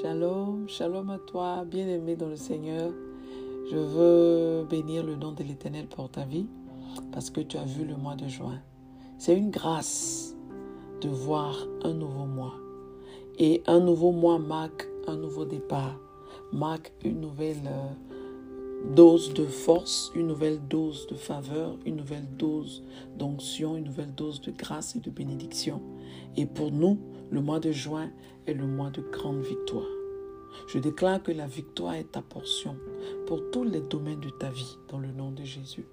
Shalom, shalom à toi, bien-aimé dans le Seigneur. Je veux bénir le nom de l'Éternel pour ta vie parce que tu as vu le mois de juin. C'est une grâce de voir un nouveau mois. Et un nouveau mois marque un nouveau départ, marque une nouvelle euh, dose de force, une nouvelle dose de faveur, une nouvelle dose d'onction, une nouvelle dose de grâce et de bénédiction. Et pour nous, le mois de juin est le mois de grande victoire. Je déclare que la victoire est ta portion pour tous les domaines de ta vie dans le nom de Jésus.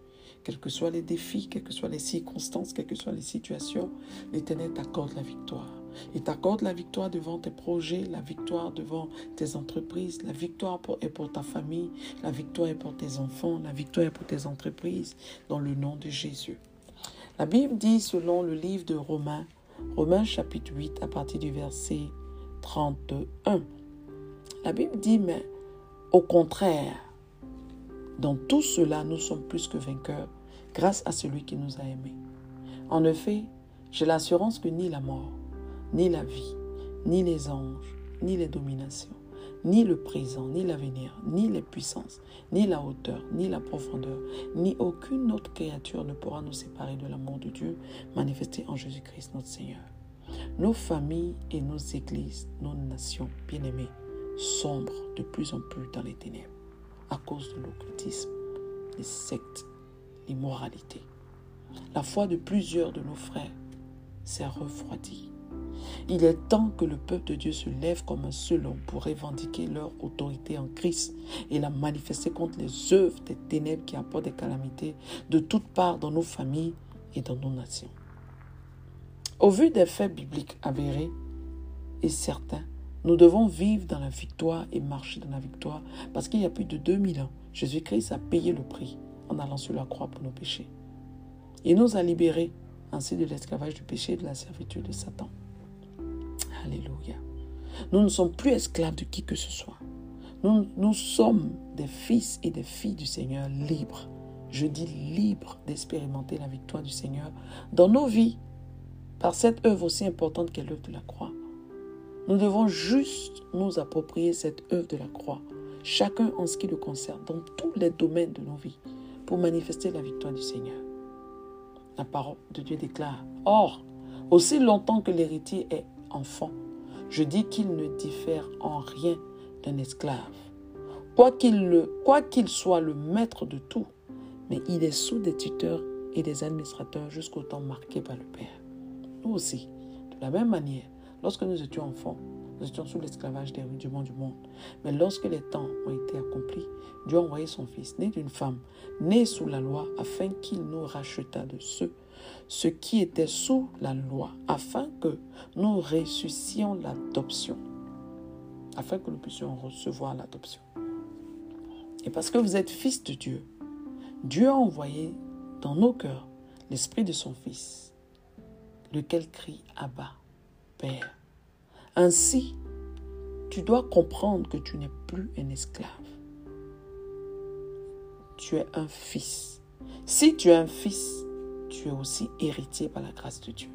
Quels que soient les défis, quelles que soient les circonstances, quelles que soient les situations, l'Éternel t'accorde la victoire. Il t'accorde la victoire devant tes projets, la victoire devant tes entreprises, la victoire est pour ta famille, la victoire est pour tes enfants, la victoire est pour tes entreprises, dans le nom de Jésus. La Bible dit, selon le livre de Romains, Romains chapitre 8 à partir du verset 31. La Bible dit, mais au contraire, dans tout cela, nous sommes plus que vainqueurs grâce à celui qui nous a aimés. En effet, j'ai l'assurance que ni la mort, ni la vie, ni les anges, ni les dominations, ni le présent, ni l'avenir, ni les puissances, ni la hauteur, ni la profondeur, ni aucune autre créature ne pourra nous séparer de l'amour de Dieu manifesté en Jésus-Christ notre Seigneur. Nos familles et nos églises, nos nations bien-aimées, sombrent de plus en plus dans les ténèbres à cause de l'occultisme, les sectes, l'immoralité. La foi de plusieurs de nos frères s'est refroidie. Il est temps que le peuple de Dieu se lève comme un seul homme pour revendiquer leur autorité en Christ et la manifester contre les œuvres des ténèbres qui apportent des calamités de toutes parts dans nos familles et dans nos nations. Au vu des faits bibliques avérés et certains, nous devons vivre dans la victoire et marcher dans la victoire parce qu'il y a plus de 2000 ans, Jésus-Christ a payé le prix en allant sur la croix pour nos péchés. Il nous a libérés ainsi de l'esclavage du péché et de la servitude de Satan. Alléluia. Nous ne sommes plus esclaves de qui que ce soit. Nous, sommes des fils et des filles du Seigneur libres. Je dis libres d'expérimenter la victoire du Seigneur dans nos vies par cette œuvre aussi importante qu'est l'œuvre de la croix. Nous devons juste nous approprier cette œuvre de la croix, chacun en ce qui le concerne, dans tous les domaines de nos vies, pour manifester la victoire du Seigneur. La parole de Dieu déclare, Or, aussi longtemps que l'héritier est enfant, je dis qu'il ne diffère en rien d'un esclave, quoi qu'il soit le maître de tout, mais il est sous des tuteurs et des administrateurs jusqu'au temps marqué par le Père. Nous aussi, de la même manière, lorsque nous étions enfants, nous étions sous l'esclavage des rudiments du monde. Mais lorsque les temps ont été accomplis, Dieu a envoyé son Fils, né d'une femme, né sous la loi, afin qu'il nous rachetât de ceux, ce qui était sous la loi, afin que nous ressuscions l'adoption, afin que nous puissions recevoir l'adoption. Et parce que vous êtes fils de Dieu, Dieu a envoyé dans nos cœurs l'Esprit de son Fils, lequel crie Abba, Père. Ainsi, tu dois comprendre que tu n'es plus un esclave. Tu es un fils. Si tu es un fils, tu es aussi héritier par la grâce de Dieu.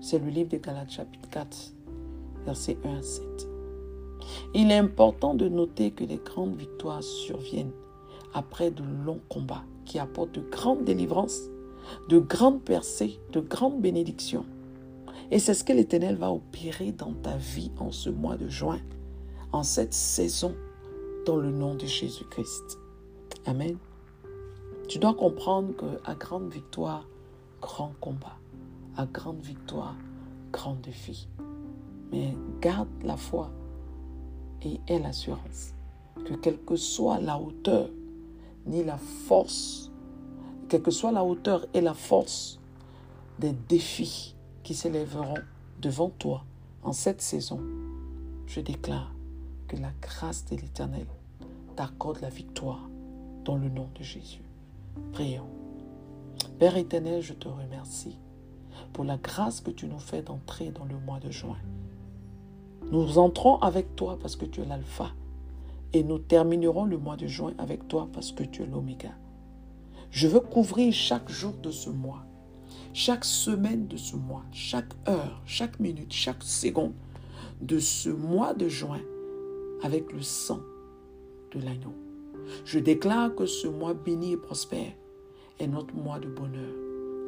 C'est le livre de Galates chapitre 4, versets 1 à 7. Il est important de noter que les grandes victoires surviennent après de longs combats qui apportent de grandes délivrances, de grandes percées, de grandes bénédictions. Et c'est ce que l'Éternel va opérer dans ta vie en ce mois de juin, en cette saison, dans le nom de Jésus-Christ. Amen. Tu dois comprendre qu'à grande victoire, grand combat. À grande victoire, grand défi. Mais garde la foi et aie l'assurance que quelle que soit la hauteur ni la force, quelle que soit la hauteur et la force des défis qui s'élèveront devant toi en cette saison, je déclare que la grâce de l'Éternel t'accorde la victoire dans le nom de Jésus. Prions. Père éternel, je te remercie pour la grâce que tu nous fais d'entrer dans le mois de juin. Nous entrons avec toi parce que tu es l'alpha et nous terminerons le mois de juin avec toi parce que tu es l'oméga. Je veux couvrir chaque jour de ce mois chaque semaine de ce mois, chaque heure, chaque minute, chaque seconde, de ce mois de juin avec le sang de l'agneau. Je déclare que ce mois béni et prospère est notre mois de bonheur,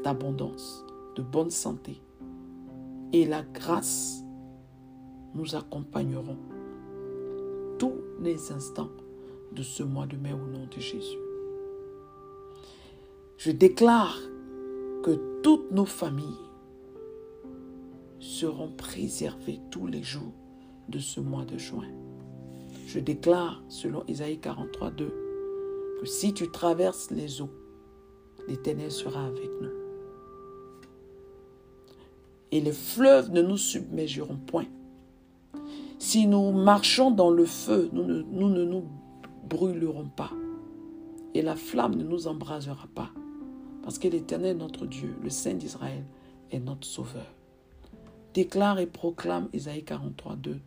d'abondance, de bonne santé. Et la grâce nous accompagneront tous les instants de ce mois de mai au nom de Jésus. Je déclare que toutes nos familles seront préservées tous les jours de ce mois de juin. Je déclare, selon Isaïe 43, 2, que si tu traverses les eaux, l'Éternel sera avec nous. Et les fleuves ne nous submergeront point. Si nous marchons dans le feu, nous ne nous, brûlerons pas. Et la flamme ne nous embrasera pas. Parce que l'Éternel, notre Dieu, le Saint d'Israël, est notre Sauveur. Déclare et proclame Isaïe 43, 2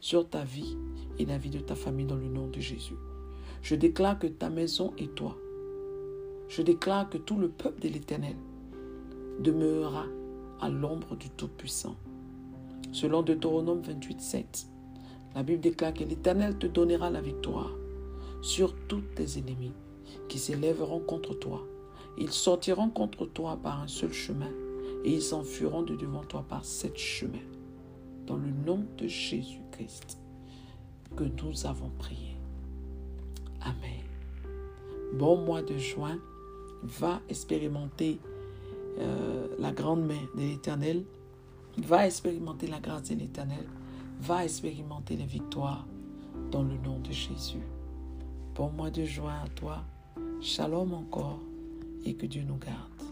sur ta vie et la vie de ta famille dans le nom de Jésus. Je déclare que ta maison et toi, je déclare que tout le peuple de l'Éternel demeurera à l'ombre du Tout-Puissant. Selon Deutéronome 28, 7, la Bible déclare que l'Éternel te donnera la victoire sur tous tes ennemis qui s'élèveront contre toi. Ils sortiront contre toi par un seul chemin et ils s'enfuiront de devant toi par sept chemins dans le nom de Jésus-Christ que nous avons prié. Amen. Bon mois de juin, va expérimenter euh, la grande main de l'Éternel, va expérimenter la grâce de l'Éternel, va expérimenter les victoires dans le nom de Jésus. Bon mois de juin à toi, shalom encore et que Dieu nous garde.